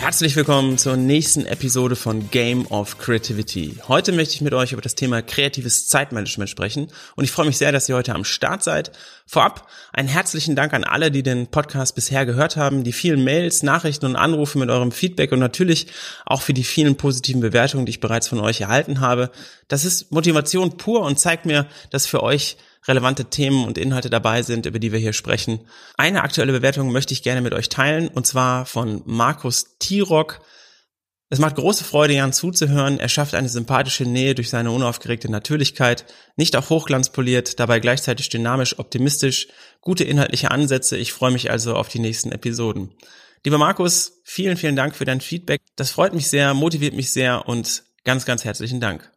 Herzlich willkommen zur nächsten Episode von Game of Creativity. Heute möchte ich mit euch über das Thema kreatives Zeitmanagement sprechen und ich freue mich sehr, dass ihr heute am Start seid. Vorab einen herzlichen Dank an alle, die den Podcast bisher gehört haben, die vielen Mails, Nachrichten und Anrufe mit eurem Feedback und natürlich auch für die vielen positiven Bewertungen, die ich bereits von euch erhalten habe. Das ist Motivation pur und zeigt mir, dass für euch relevante Themen und Inhalte dabei sind, über die wir hier sprechen. Eine aktuelle Bewertung möchte ich gerne mit euch teilen, und zwar von Markus Tirock. Es macht große Freude, Jan zuzuhören. Er schafft eine sympathische Nähe durch seine unaufgeregte Natürlichkeit, nicht auf Hochglanz poliert, dabei gleichzeitig dynamisch, optimistisch, gute inhaltliche Ansätze. Ich freue mich also auf die nächsten Episoden. Lieber Markus, vielen, vielen Dank für dein Feedback. Das freut mich sehr, motiviert mich sehr und ganz, ganz herzlichen Dank.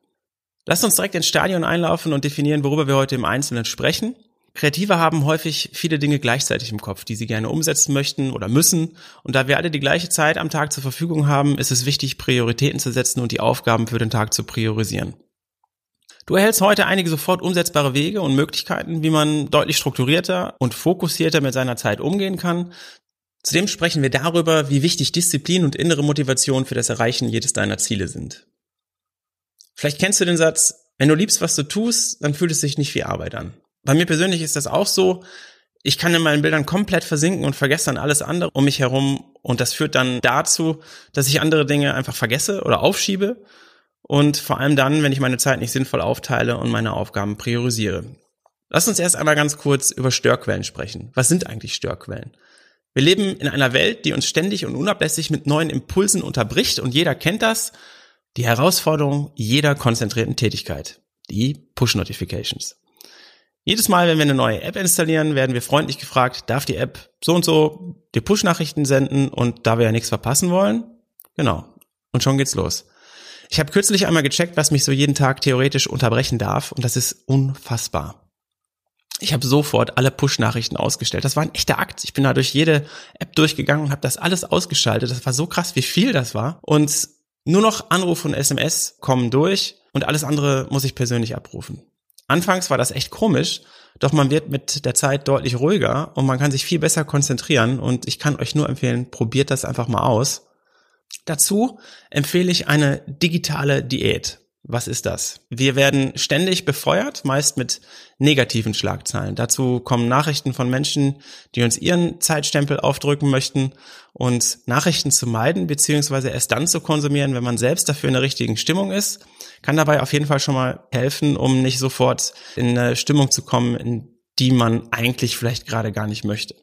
Lasst uns direkt ins Stadion einlaufen und definieren, worüber wir heute im Einzelnen sprechen. Kreative haben häufig viele Dinge gleichzeitig im Kopf, die sie gerne umsetzen möchten oder müssen. Und da wir alle die gleiche Zeit am Tag zur Verfügung haben, ist es wichtig, Prioritäten zu setzen und die Aufgaben für den Tag zu priorisieren. Du erhältst heute einige sofort umsetzbare Wege und Möglichkeiten, wie man deutlich strukturierter und fokussierter mit seiner Zeit umgehen kann. Zudem sprechen wir darüber, wie wichtig Disziplin und innere Motivation für das Erreichen jedes deiner Ziele sind. Vielleicht kennst du den Satz, wenn du liebst, was du tust, dann fühlt es sich nicht wie Arbeit an. Bei mir persönlich ist das auch so. Ich kann in meinen Bildern komplett versinken und vergesse dann alles andere um mich herum. Und das führt dann dazu, dass ich andere Dinge einfach vergesse oder aufschiebe. Und vor allem dann, wenn ich meine Zeit nicht sinnvoll aufteile und meine Aufgaben priorisiere. Lass uns erst einmal ganz kurz über Störquellen sprechen. Was sind eigentlich Störquellen? Wir leben in einer Welt, die uns ständig und unablässig mit neuen Impulsen unterbricht und jeder kennt das. Die Herausforderung jeder konzentrierten Tätigkeit. Die Push-Notifications. Jedes Mal, wenn wir eine neue App installieren, werden wir freundlich gefragt, darf die App so und so die Push-Nachrichten senden und da wir ja nichts verpassen wollen? Genau. Und schon geht's los. Ich habe kürzlich einmal gecheckt, was mich so jeden Tag theoretisch unterbrechen darf und das ist unfassbar. Ich habe sofort alle Push-Nachrichten ausgestellt. Das war ein echter Akt. Ich bin da durch jede App durchgegangen und habe das alles ausgeschaltet. Das war so krass, wie viel das war. Und nur noch Anrufe und SMS kommen durch und alles andere muss ich persönlich abrufen. Anfangs war das echt komisch, doch man wird mit der Zeit deutlich ruhiger und man kann sich viel besser konzentrieren und ich kann euch nur empfehlen, probiert das einfach mal aus. Dazu empfehle ich eine digitale Diät. Was ist das? Wir werden ständig befeuert, meist mit negativen Schlagzeilen. Dazu kommen Nachrichten von Menschen, die uns ihren Zeitstempel aufdrücken möchten und Nachrichten zu meiden, beziehungsweise erst dann zu konsumieren, wenn man selbst dafür in der richtigen Stimmung ist, kann dabei auf jeden Fall schon mal helfen, um nicht sofort in eine Stimmung zu kommen, in die man eigentlich vielleicht gerade gar nicht möchte.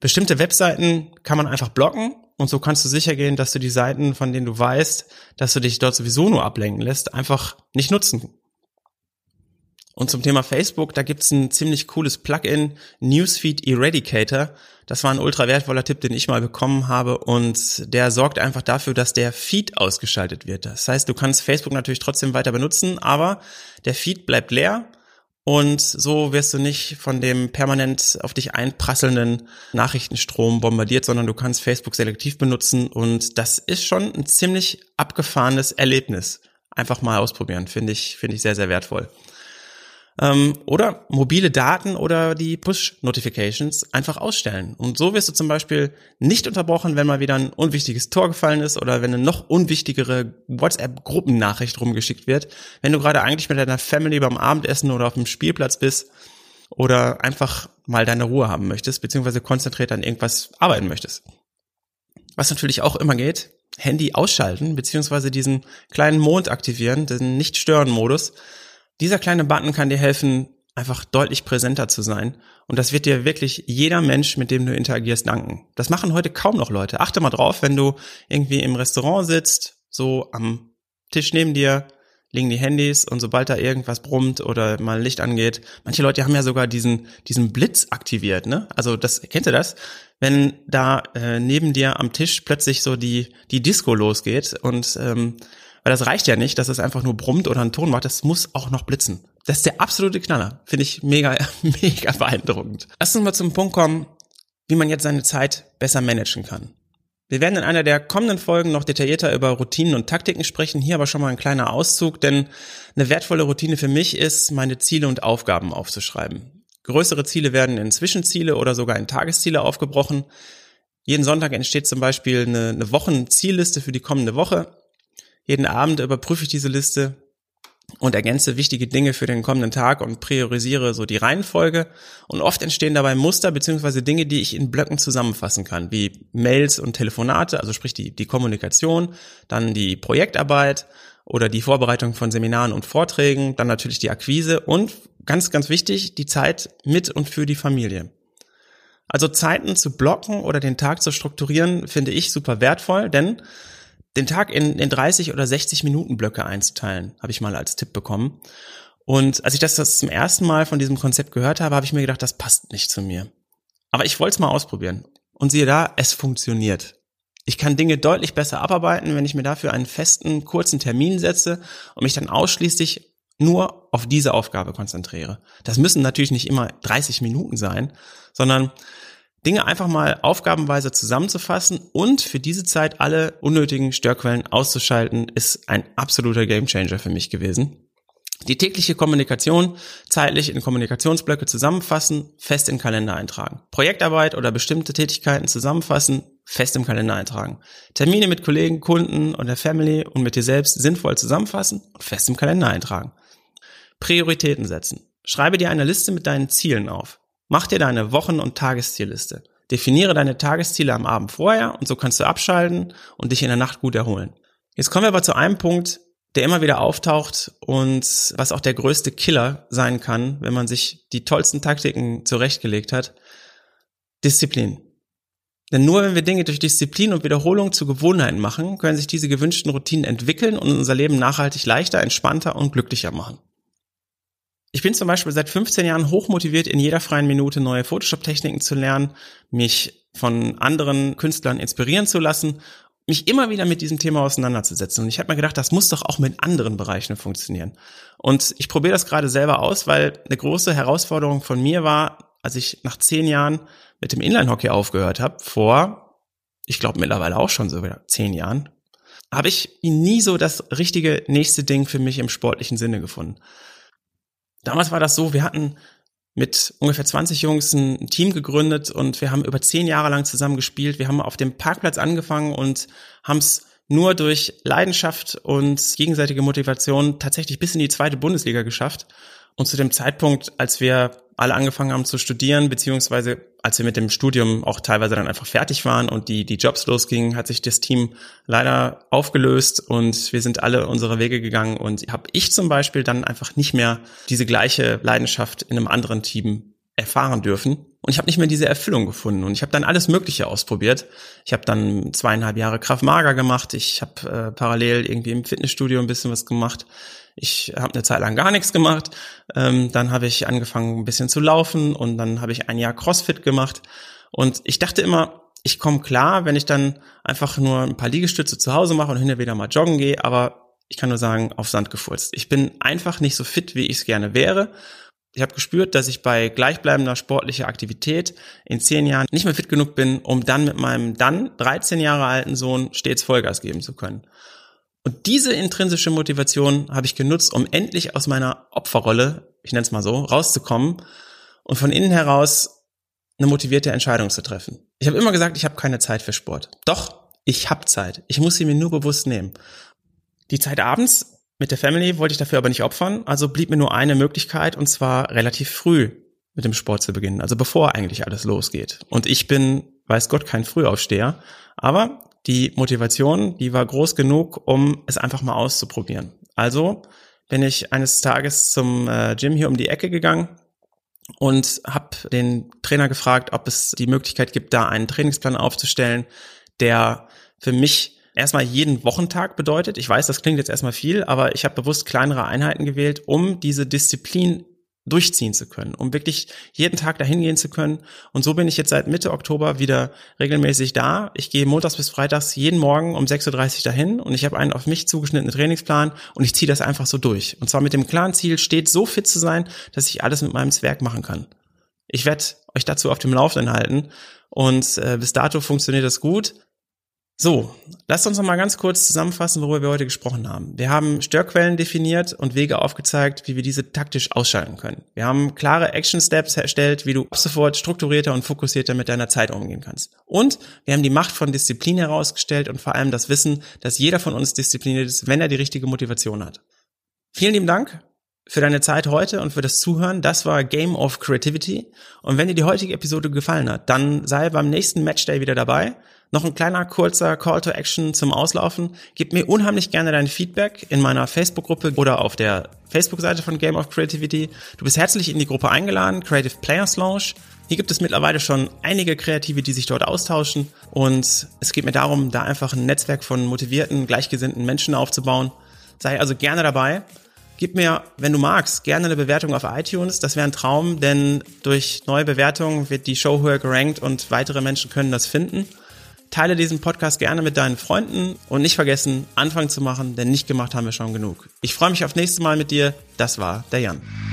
Bestimmte Webseiten kann man einfach blocken und so kannst du sicher gehen, dass du die Seiten, von denen du weißt, dass du dich dort sowieso nur ablenken lässt, einfach nicht nutzen. Und zum Thema Facebook, da gibt's ein ziemlich cooles Plugin, Newsfeed Eradicator. Das war ein ultra wertvoller Tipp, den ich mal bekommen habe und der sorgt einfach dafür, dass der Feed ausgeschaltet wird. Das heißt, du kannst Facebook natürlich trotzdem weiter benutzen, aber der Feed bleibt leer und so wirst du nicht von dem permanent auf dich einprasselnden Nachrichtenstrom bombardiert, sondern du kannst Facebook selektiv benutzen. Und das ist schon ein ziemlich abgefahrenes Erlebnis. Einfach mal ausprobieren, finde ich, finde ich sehr, sehr wertvoll. Ähm, oder mobile Daten oder die Push-Notifications einfach ausstellen. Und so wirst du zum Beispiel nicht unterbrochen, wenn mal wieder ein unwichtiges Tor gefallen ist oder wenn eine noch unwichtigere WhatsApp-Gruppennachricht rumgeschickt wird, wenn du gerade eigentlich mit deiner Family beim Abendessen oder auf dem Spielplatz bist oder einfach mal deine Ruhe haben möchtest, beziehungsweise konzentriert an irgendwas arbeiten möchtest. Was natürlich auch immer geht, Handy ausschalten, beziehungsweise diesen kleinen Mond aktivieren, den Nicht-Stören-Modus, dieser kleine Button kann dir helfen, einfach deutlich präsenter zu sein. Und das wird dir wirklich jeder Mensch, mit dem du interagierst, danken. Das machen heute kaum noch Leute. Achte mal drauf, wenn du irgendwie im Restaurant sitzt, so am Tisch neben dir liegen die Handys und sobald da irgendwas brummt oder mal Licht angeht, manche Leute haben ja sogar diesen, diesen Blitz aktiviert, ne? Also das, kennt ihr das? Wenn da äh, neben dir am Tisch plötzlich so die, die Disco losgeht und ähm, weil das reicht ja nicht, dass es einfach nur brummt oder einen Ton macht, das muss auch noch blitzen. Das ist der absolute Knaller. Finde ich mega, mega beeindruckend. Lass uns mal zum Punkt kommen, wie man jetzt seine Zeit besser managen kann. Wir werden in einer der kommenden Folgen noch detaillierter über Routinen und Taktiken sprechen. Hier aber schon mal ein kleiner Auszug, denn eine wertvolle Routine für mich ist, meine Ziele und Aufgaben aufzuschreiben. Größere Ziele werden in Zwischenziele oder sogar in Tagesziele aufgebrochen. Jeden Sonntag entsteht zum Beispiel eine, eine Wochenzielliste für die kommende Woche. Jeden Abend überprüfe ich diese Liste und ergänze wichtige Dinge für den kommenden Tag und priorisiere so die Reihenfolge. Und oft entstehen dabei Muster beziehungsweise Dinge, die ich in Blöcken zusammenfassen kann, wie Mails und Telefonate, also sprich die, die Kommunikation, dann die Projektarbeit oder die Vorbereitung von Seminaren und Vorträgen, dann natürlich die Akquise und ganz, ganz wichtig, die Zeit mit und für die Familie. Also Zeiten zu blocken oder den Tag zu strukturieren, finde ich super wertvoll, denn den Tag in, in 30 oder 60 Minuten Blöcke einzuteilen, habe ich mal als Tipp bekommen. Und als ich das, das zum ersten Mal von diesem Konzept gehört habe, habe ich mir gedacht, das passt nicht zu mir. Aber ich wollte es mal ausprobieren. Und siehe da, es funktioniert. Ich kann Dinge deutlich besser abarbeiten, wenn ich mir dafür einen festen, kurzen Termin setze und mich dann ausschließlich nur auf diese Aufgabe konzentriere. Das müssen natürlich nicht immer 30 Minuten sein, sondern Dinge einfach mal aufgabenweise zusammenzufassen und für diese Zeit alle unnötigen Störquellen auszuschalten, ist ein absoluter Gamechanger für mich gewesen. Die tägliche Kommunikation zeitlich in Kommunikationsblöcke zusammenfassen, fest im Kalender eintragen. Projektarbeit oder bestimmte Tätigkeiten zusammenfassen, fest im Kalender eintragen. Termine mit Kollegen, Kunden und der Family und mit dir selbst sinnvoll zusammenfassen und fest im Kalender eintragen. Prioritäten setzen. Schreibe dir eine Liste mit deinen Zielen auf. Mach dir deine Wochen- und Tageszielliste. Definiere deine Tagesziele am Abend vorher und so kannst du abschalten und dich in der Nacht gut erholen. Jetzt kommen wir aber zu einem Punkt, der immer wieder auftaucht und was auch der größte Killer sein kann, wenn man sich die tollsten Taktiken zurechtgelegt hat. Disziplin. Denn nur wenn wir Dinge durch Disziplin und Wiederholung zu Gewohnheiten machen, können sich diese gewünschten Routinen entwickeln und unser Leben nachhaltig leichter, entspannter und glücklicher machen. Ich bin zum Beispiel seit 15 Jahren hochmotiviert, in jeder freien Minute neue Photoshop-Techniken zu lernen, mich von anderen Künstlern inspirieren zu lassen, mich immer wieder mit diesem Thema auseinanderzusetzen. Und ich habe mir gedacht, das muss doch auch mit anderen Bereichen funktionieren. Und ich probiere das gerade selber aus, weil eine große Herausforderung von mir war, als ich nach zehn Jahren mit dem Inline-Hockey aufgehört habe, vor, ich glaube mittlerweile auch schon so wieder zehn Jahren, habe ich nie so das richtige nächste Ding für mich im sportlichen Sinne gefunden. Damals war das so, wir hatten mit ungefähr 20 Jungs ein Team gegründet und wir haben über zehn Jahre lang zusammen gespielt. Wir haben auf dem Parkplatz angefangen und haben es nur durch Leidenschaft und gegenseitige Motivation tatsächlich bis in die zweite Bundesliga geschafft. Und zu dem Zeitpunkt, als wir alle angefangen haben zu studieren, beziehungsweise als wir mit dem Studium auch teilweise dann einfach fertig waren und die, die Jobs losgingen, hat sich das Team leider aufgelöst und wir sind alle unsere Wege gegangen und habe ich zum Beispiel dann einfach nicht mehr diese gleiche Leidenschaft in einem anderen Team erfahren dürfen. Und ich habe nicht mehr diese Erfüllung gefunden. Und ich habe dann alles Mögliche ausprobiert. Ich habe dann zweieinhalb Jahre Kraft Mager gemacht. Ich habe äh, parallel irgendwie im Fitnessstudio ein bisschen was gemacht. Ich habe eine Zeit lang gar nichts gemacht. Ähm, dann habe ich angefangen, ein bisschen zu laufen und dann habe ich ein Jahr CrossFit gemacht. Und ich dachte immer, ich komme klar, wenn ich dann einfach nur ein paar Liegestütze zu Hause mache und hin und wieder mal joggen gehe, aber ich kann nur sagen, auf Sand gefurzt. Ich bin einfach nicht so fit, wie ich es gerne wäre. Ich habe gespürt, dass ich bei gleichbleibender sportlicher Aktivität in zehn Jahren nicht mehr fit genug bin, um dann mit meinem dann 13 Jahre alten Sohn stets Vollgas geben zu können. Und diese intrinsische Motivation habe ich genutzt, um endlich aus meiner Opferrolle, ich nenne es mal so, rauszukommen und von innen heraus eine motivierte Entscheidung zu treffen. Ich habe immer gesagt, ich habe keine Zeit für Sport. Doch, ich habe Zeit. Ich muss sie mir nur bewusst nehmen. Die Zeit abends mit der Family wollte ich dafür aber nicht opfern, also blieb mir nur eine Möglichkeit und zwar relativ früh mit dem Sport zu beginnen, also bevor eigentlich alles losgeht. Und ich bin, weiß Gott, kein Frühaufsteher, aber die Motivation, die war groß genug, um es einfach mal auszuprobieren. Also bin ich eines Tages zum äh, Gym hier um die Ecke gegangen und habe den Trainer gefragt, ob es die Möglichkeit gibt, da einen Trainingsplan aufzustellen, der für mich erstmal jeden Wochentag bedeutet. Ich weiß, das klingt jetzt erstmal viel, aber ich habe bewusst kleinere Einheiten gewählt, um diese Disziplin durchziehen zu können, um wirklich jeden Tag dahin gehen zu können. Und so bin ich jetzt seit Mitte Oktober wieder regelmäßig da. Ich gehe montags bis freitags jeden Morgen um 6.30 Uhr dahin und ich habe einen auf mich zugeschnittenen Trainingsplan und ich ziehe das einfach so durch. Und zwar mit dem klaren Ziel, steht so fit zu sein, dass ich alles mit meinem Zwerg machen kann. Ich werde euch dazu auf dem Laufenden halten und äh, bis dato funktioniert das gut. So, lasst uns noch mal ganz kurz zusammenfassen, worüber wir heute gesprochen haben. Wir haben Störquellen definiert und Wege aufgezeigt, wie wir diese taktisch ausschalten können. Wir haben klare Action Steps erstellt, wie du ab sofort strukturierter und fokussierter mit deiner Zeit umgehen kannst. Und wir haben die Macht von Disziplin herausgestellt und vor allem das Wissen, dass jeder von uns diszipliniert ist, wenn er die richtige Motivation hat. Vielen lieben Dank für deine Zeit heute und für das Zuhören. Das war Game of Creativity. Und wenn dir die heutige Episode gefallen hat, dann sei beim nächsten Matchday wieder dabei. Noch ein kleiner kurzer Call to Action zum Auslaufen. Gib mir unheimlich gerne dein Feedback in meiner Facebook-Gruppe oder auf der Facebook-Seite von Game of Creativity. Du bist herzlich in die Gruppe eingeladen, Creative Players Launch. Hier gibt es mittlerweile schon einige Kreative, die sich dort austauschen. Und es geht mir darum, da einfach ein Netzwerk von motivierten, gleichgesinnten Menschen aufzubauen. Sei also gerne dabei. Gib mir, wenn du magst, gerne eine Bewertung auf iTunes. Das wäre ein Traum, denn durch neue Bewertungen wird die Show höher gerankt und weitere Menschen können das finden. Teile diesen Podcast gerne mit deinen Freunden und nicht vergessen, Anfang zu machen, denn nicht gemacht haben wir schon genug. Ich freue mich auf nächstes Mal mit dir. Das war der Jan.